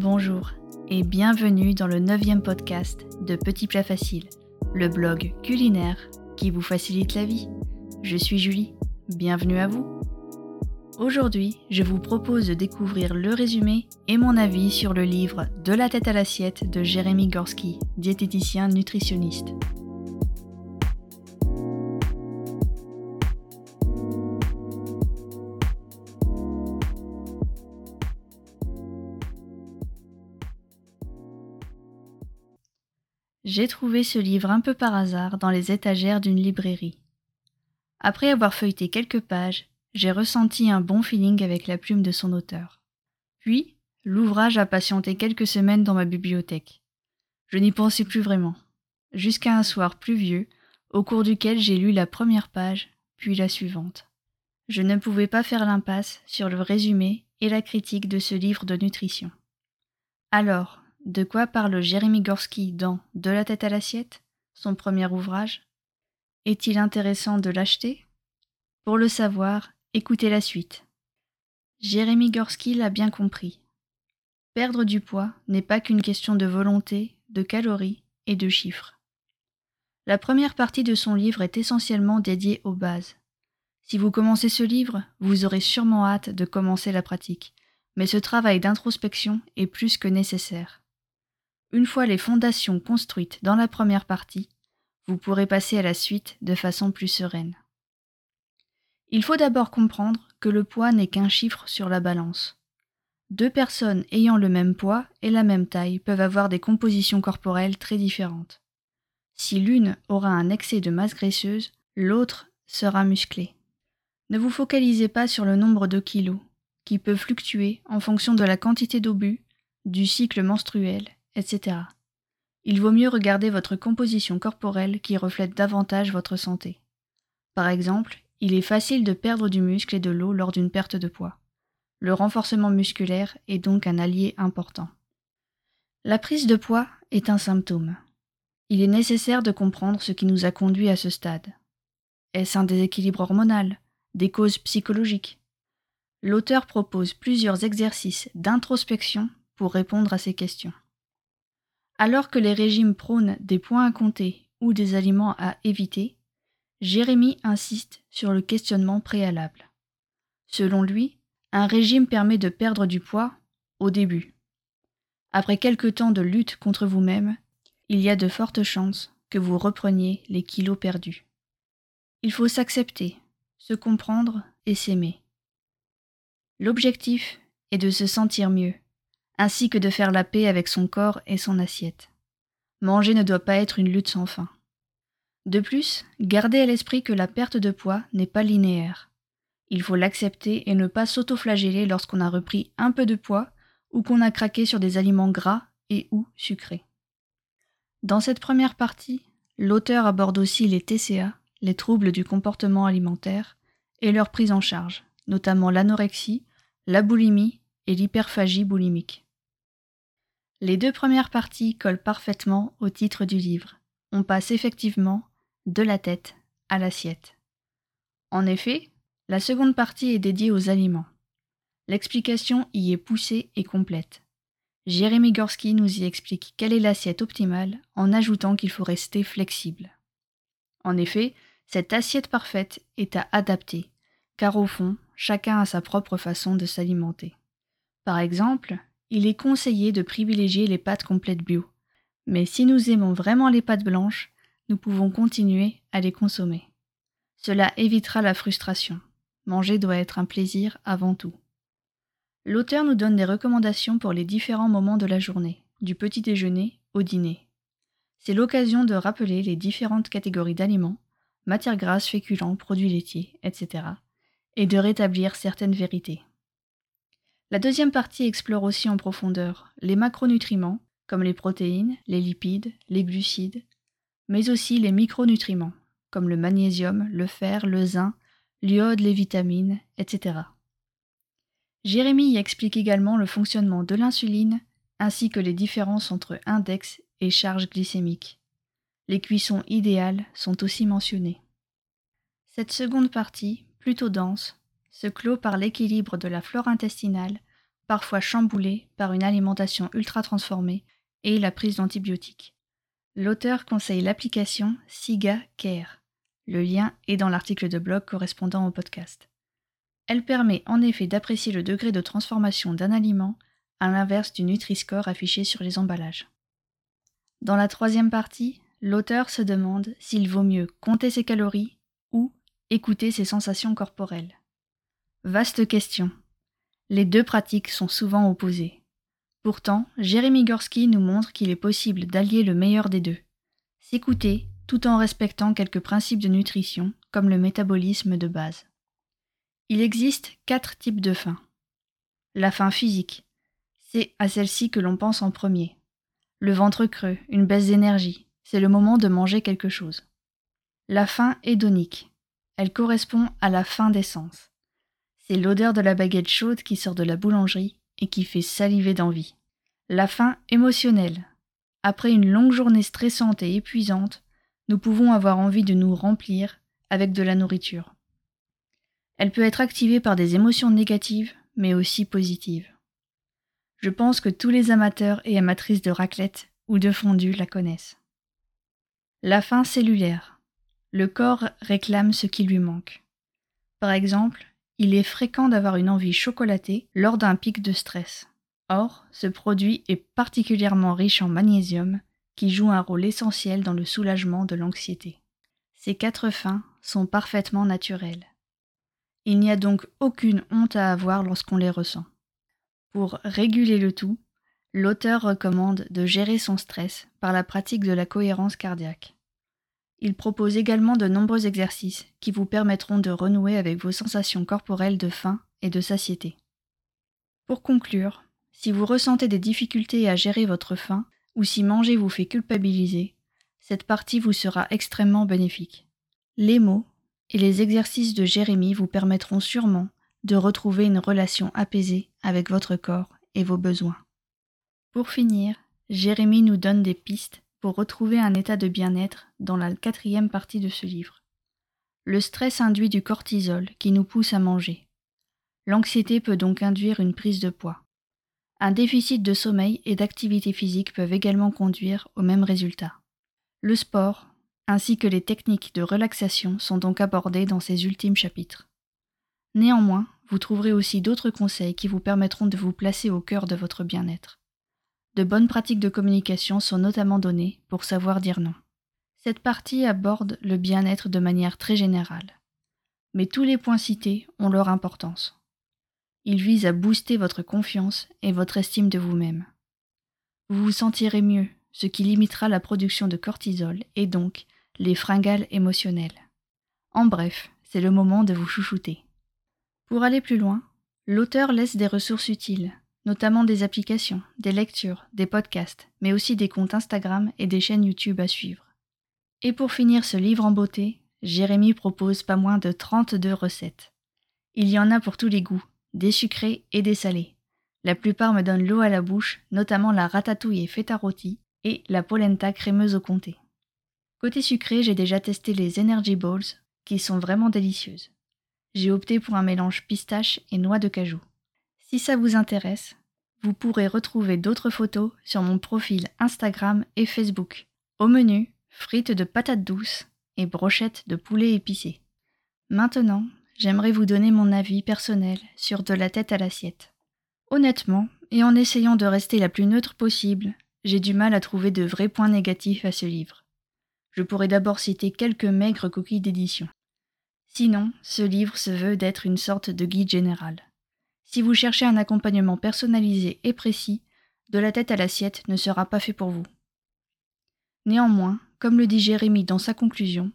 Bonjour et bienvenue dans le neuvième podcast de Petit Plat Facile, le blog culinaire qui vous facilite la vie. Je suis Julie, bienvenue à vous. Aujourd'hui, je vous propose de découvrir le résumé et mon avis sur le livre De la tête à l'assiette de Jérémy Gorski, diététicien nutritionniste. J'ai trouvé ce livre un peu par hasard dans les étagères d'une librairie. Après avoir feuilleté quelques pages, j'ai ressenti un bon feeling avec la plume de son auteur. Puis, l'ouvrage a patienté quelques semaines dans ma bibliothèque. Je n'y pensais plus vraiment, jusqu'à un soir pluvieux, au cours duquel j'ai lu la première page, puis la suivante. Je ne pouvais pas faire l'impasse sur le résumé et la critique de ce livre de nutrition. Alors, de quoi parle Jérémy Gorski dans De la tête à l'assiette, son premier ouvrage? Est-il intéressant de l'acheter? Pour le savoir, écoutez la suite. Jérémy Gorski l'a bien compris. Perdre du poids n'est pas qu'une question de volonté, de calories et de chiffres. La première partie de son livre est essentiellement dédiée aux bases. Si vous commencez ce livre, vous aurez sûrement hâte de commencer la pratique, mais ce travail d'introspection est plus que nécessaire. Une fois les fondations construites dans la première partie, vous pourrez passer à la suite de façon plus sereine. Il faut d'abord comprendre que le poids n'est qu'un chiffre sur la balance. Deux personnes ayant le même poids et la même taille peuvent avoir des compositions corporelles très différentes. Si l'une aura un excès de masse graisseuse, l'autre sera musclée. Ne vous focalisez pas sur le nombre de kilos, qui peut fluctuer en fonction de la quantité bu, du cycle menstruel etc. Il vaut mieux regarder votre composition corporelle qui reflète davantage votre santé. Par exemple, il est facile de perdre du muscle et de l'eau lors d'une perte de poids. Le renforcement musculaire est donc un allié important. La prise de poids est un symptôme. Il est nécessaire de comprendre ce qui nous a conduit à ce stade. Est-ce un déséquilibre hormonal Des causes psychologiques? L'auteur propose plusieurs exercices d'introspection pour répondre à ces questions. Alors que les régimes prônent des points à compter ou des aliments à éviter, Jérémy insiste sur le questionnement préalable. Selon lui, un régime permet de perdre du poids au début. Après quelque temps de lutte contre vous-même, il y a de fortes chances que vous repreniez les kilos perdus. Il faut s'accepter, se comprendre et s'aimer. L'objectif est de se sentir mieux, ainsi que de faire la paix avec son corps et son assiette. Manger ne doit pas être une lutte sans fin. De plus, gardez à l'esprit que la perte de poids n'est pas linéaire. Il faut l'accepter et ne pas s'autoflageller lorsqu'on a repris un peu de poids ou qu'on a craqué sur des aliments gras et ou sucrés. Dans cette première partie, l'auteur aborde aussi les TCA, les troubles du comportement alimentaire, et leur prise en charge, notamment l'anorexie, la boulimie et l'hyperphagie boulimique. Les deux premières parties collent parfaitement au titre du livre. On passe effectivement de la tête à l'assiette. En effet, la seconde partie est dédiée aux aliments. L'explication y est poussée et complète. Jérémy Gorski nous y explique quelle est l'assiette optimale en ajoutant qu'il faut rester flexible. En effet, cette assiette parfaite est à adapter, car au fond, chacun a sa propre façon de s'alimenter. Par exemple, il est conseillé de privilégier les pâtes complètes bio. Mais si nous aimons vraiment les pâtes blanches, nous pouvons continuer à les consommer. Cela évitera la frustration. Manger doit être un plaisir avant tout. L'auteur nous donne des recommandations pour les différents moments de la journée, du petit déjeuner au dîner. C'est l'occasion de rappeler les différentes catégories d'aliments, matières grasses, féculents, produits laitiers, etc., et de rétablir certaines vérités. La deuxième partie explore aussi en profondeur les macronutriments, comme les protéines, les lipides, les glucides, mais aussi les micronutriments, comme le magnésium, le fer, le zinc, l'iode, les vitamines, etc. Jérémy y explique également le fonctionnement de l'insuline ainsi que les différences entre index et charge glycémique. Les cuissons idéales sont aussi mentionnées. Cette seconde partie, plutôt dense, se clôt par l'équilibre de la flore intestinale parfois chamboulés par une alimentation ultra transformée et la prise d'antibiotiques. L'auteur conseille l'application SIGA Care. Le lien est dans l'article de blog correspondant au podcast. Elle permet en effet d'apprécier le degré de transformation d'un aliment à l'inverse du Nutri-Score affiché sur les emballages. Dans la troisième partie, l'auteur se demande s'il vaut mieux compter ses calories ou écouter ses sensations corporelles. Vaste question. Les deux pratiques sont souvent opposées. Pourtant, Jérémy Gorski nous montre qu'il est possible d'allier le meilleur des deux. S'écouter tout en respectant quelques principes de nutrition, comme le métabolisme de base. Il existe quatre types de faim. La faim physique. C'est à celle-ci que l'on pense en premier. Le ventre creux, une baisse d'énergie, c'est le moment de manger quelque chose. La faim hédonique. Elle correspond à la faim d'essence. C'est l'odeur de la baguette chaude qui sort de la boulangerie et qui fait saliver d'envie. La faim émotionnelle. Après une longue journée stressante et épuisante, nous pouvons avoir envie de nous remplir avec de la nourriture. Elle peut être activée par des émotions négatives, mais aussi positives. Je pense que tous les amateurs et amatrices de raclette ou de fondue la connaissent. La faim cellulaire. Le corps réclame ce qui lui manque. Par exemple, il est fréquent d'avoir une envie chocolatée lors d'un pic de stress. Or, ce produit est particulièrement riche en magnésium, qui joue un rôle essentiel dans le soulagement de l'anxiété. Ces quatre faims sont parfaitement naturelles. Il n'y a donc aucune honte à avoir lorsqu'on les ressent. Pour réguler le tout, l'auteur recommande de gérer son stress par la pratique de la cohérence cardiaque. Il propose également de nombreux exercices qui vous permettront de renouer avec vos sensations corporelles de faim et de satiété. Pour conclure, si vous ressentez des difficultés à gérer votre faim ou si manger vous fait culpabiliser, cette partie vous sera extrêmement bénéfique. Les mots et les exercices de Jérémie vous permettront sûrement de retrouver une relation apaisée avec votre corps et vos besoins. Pour finir, Jérémie nous donne des pistes pour retrouver un état de bien-être dans la quatrième partie de ce livre. Le stress induit du cortisol qui nous pousse à manger. L'anxiété peut donc induire une prise de poids. Un déficit de sommeil et d'activité physique peuvent également conduire au même résultat. Le sport, ainsi que les techniques de relaxation sont donc abordés dans ces ultimes chapitres. Néanmoins, vous trouverez aussi d'autres conseils qui vous permettront de vous placer au cœur de votre bien-être. De bonnes pratiques de communication sont notamment données pour savoir dire non. Cette partie aborde le bien-être de manière très générale. Mais tous les points cités ont leur importance. Ils visent à booster votre confiance et votre estime de vous-même. Vous vous sentirez mieux, ce qui limitera la production de cortisol et donc les fringales émotionnelles. En bref, c'est le moment de vous chouchouter. Pour aller plus loin, l'auteur laisse des ressources utiles, notamment des applications, des lectures, des podcasts, mais aussi des comptes Instagram et des chaînes YouTube à suivre. Et pour finir ce livre en beauté, Jérémy propose pas moins de 32 recettes. Il y en a pour tous les goûts, des sucrés et des salés. La plupart me donnent l'eau à la bouche, notamment la ratatouille et feta rôti et la polenta crémeuse au comté. Côté sucré, j'ai déjà testé les Energy Balls, qui sont vraiment délicieuses. J'ai opté pour un mélange pistache et noix de cajou. Si ça vous intéresse, vous pourrez retrouver d'autres photos sur mon profil Instagram et Facebook. Au menu, frites de patates douces et brochettes de poulet épicé. Maintenant, j'aimerais vous donner mon avis personnel sur de la tête à l'assiette. Honnêtement, et en essayant de rester la plus neutre possible, j'ai du mal à trouver de vrais points négatifs à ce livre. Je pourrais d'abord citer quelques maigres coquilles d'édition. Sinon, ce livre se veut d'être une sorte de guide général. Si vous cherchez un accompagnement personnalisé et précis, de la tête à l'assiette ne sera pas fait pour vous. Néanmoins, comme le dit Jérémie dans sa conclusion,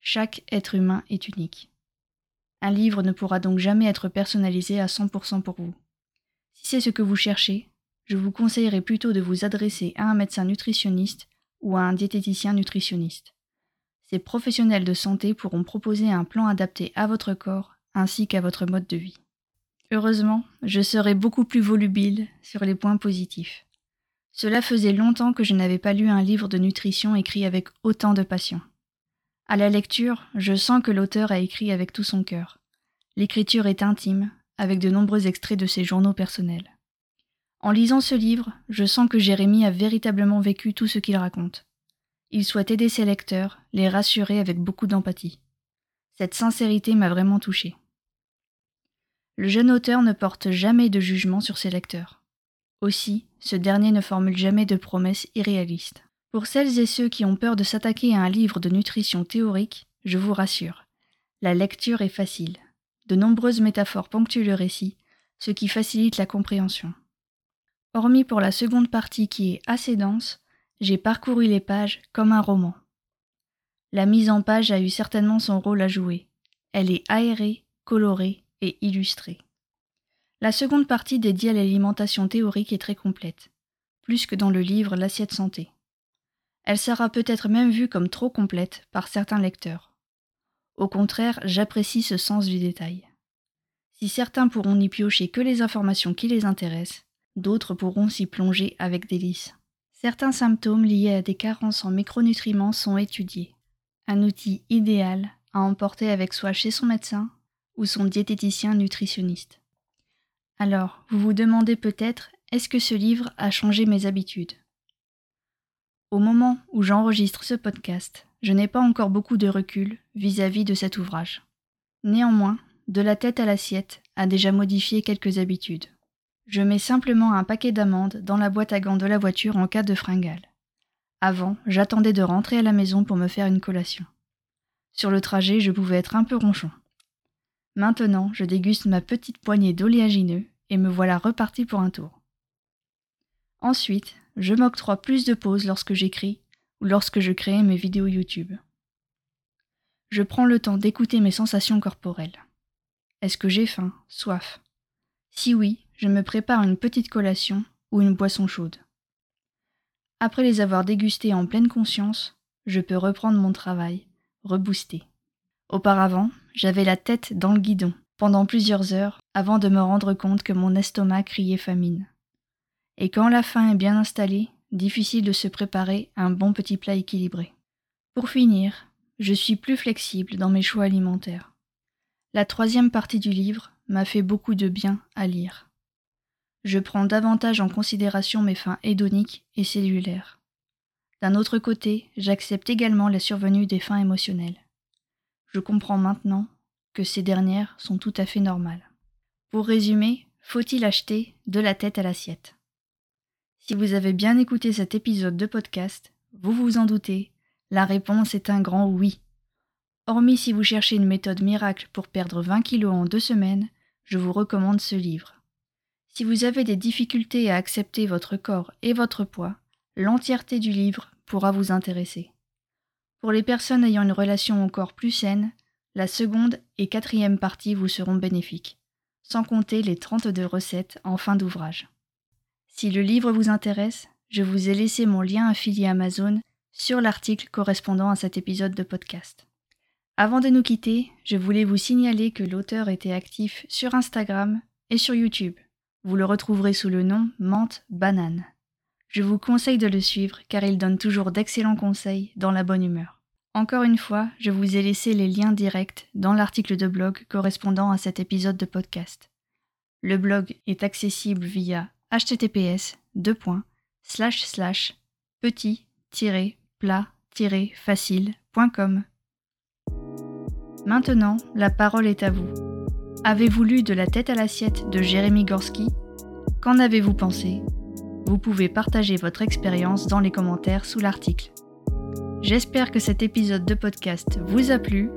chaque être humain est unique. Un livre ne pourra donc jamais être personnalisé à 100% pour vous. Si c'est ce que vous cherchez, je vous conseillerais plutôt de vous adresser à un médecin nutritionniste ou à un diététicien nutritionniste. Ces professionnels de santé pourront proposer un plan adapté à votre corps ainsi qu'à votre mode de vie. Heureusement, je serai beaucoup plus volubile sur les points positifs. Cela faisait longtemps que je n'avais pas lu un livre de nutrition écrit avec autant de passion. À la lecture, je sens que l'auteur a écrit avec tout son cœur. L'écriture est intime, avec de nombreux extraits de ses journaux personnels. En lisant ce livre, je sens que Jérémie a véritablement vécu tout ce qu'il raconte. Il souhaite aider ses lecteurs, les rassurer avec beaucoup d'empathie. Cette sincérité m'a vraiment touchée. Le jeune auteur ne porte jamais de jugement sur ses lecteurs. Aussi, ce dernier ne formule jamais de promesses irréalistes. Pour celles et ceux qui ont peur de s'attaquer à un livre de nutrition théorique, je vous rassure, la lecture est facile. De nombreuses métaphores ponctuent le récit, ce qui facilite la compréhension. Hormis pour la seconde partie qui est assez dense, j'ai parcouru les pages comme un roman. La mise en page a eu certainement son rôle à jouer. Elle est aérée, colorée et illustrée. La seconde partie dédiée à l'alimentation théorique est très complète, plus que dans le livre L'assiette santé. Elle sera peut-être même vue comme trop complète par certains lecteurs. Au contraire, j'apprécie ce sens du détail. Si certains pourront n'y piocher que les informations qui les intéressent, d'autres pourront s'y plonger avec délice. Certains symptômes liés à des carences en micronutriments sont étudiés. Un outil idéal à emporter avec soi chez son médecin ou son diététicien nutritionniste. Alors, vous vous demandez peut-être, est-ce que ce livre a changé mes habitudes? Au moment où j'enregistre ce podcast, je n'ai pas encore beaucoup de recul vis-à-vis -vis de cet ouvrage. Néanmoins, De la tête à l'assiette a déjà modifié quelques habitudes. Je mets simplement un paquet d'amandes dans la boîte à gants de la voiture en cas de fringale. Avant, j'attendais de rentrer à la maison pour me faire une collation. Sur le trajet, je pouvais être un peu ronchon. Maintenant, je déguste ma petite poignée d'oléagineux et me voilà reparti pour un tour. Ensuite, je m'octroie plus de pauses lorsque j'écris ou lorsque je crée mes vidéos YouTube. Je prends le temps d'écouter mes sensations corporelles. Est-ce que j'ai faim, soif? Si oui, je me prépare une petite collation ou une boisson chaude. Après les avoir dégustés en pleine conscience, je peux reprendre mon travail, rebooster. Auparavant, j'avais la tête dans le guidon pendant plusieurs heures avant de me rendre compte que mon estomac criait famine. Et quand la faim est bien installée, difficile de se préparer à un bon petit plat équilibré. Pour finir, je suis plus flexible dans mes choix alimentaires. La troisième partie du livre m'a fait beaucoup de bien à lire. Je prends davantage en considération mes fins hédoniques et cellulaires. D'un autre côté, j'accepte également la survenue des fins émotionnelles. Je comprends maintenant que ces dernières sont tout à fait normales. Pour résumer, faut-il acheter de la tête à l'assiette? Si vous avez bien écouté cet épisode de podcast, vous vous en doutez, la réponse est un grand oui. Hormis si vous cherchez une méthode miracle pour perdre 20 kilos en deux semaines, je vous recommande ce livre. Si vous avez des difficultés à accepter votre corps et votre poids, l'entièreté du livre pourra vous intéresser. Pour les personnes ayant une relation corps plus saine, la seconde et quatrième partie vous seront bénéfiques, sans compter les 32 recettes en fin d'ouvrage. Si le livre vous intéresse, je vous ai laissé mon lien affilié Amazon sur l'article correspondant à cet épisode de podcast. Avant de nous quitter, je voulais vous signaler que l'auteur était actif sur Instagram et sur YouTube. Vous le retrouverez sous le nom Menthe Banane. Je vous conseille de le suivre car il donne toujours d'excellents conseils dans la bonne humeur. Encore une fois, je vous ai laissé les liens directs dans l'article de blog correspondant à cet épisode de podcast. Le blog est accessible via https petit-plat-facile.com. Maintenant, la parole est à vous. Avez-vous lu De la tête à l'assiette de Jérémy Gorski? Qu'en avez-vous pensé? Vous pouvez partager votre expérience dans les commentaires sous l'article. J'espère que cet épisode de podcast vous a plu.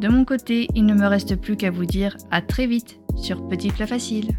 De mon côté, il ne me reste plus qu'à vous dire à très vite sur Petit Plat Facile.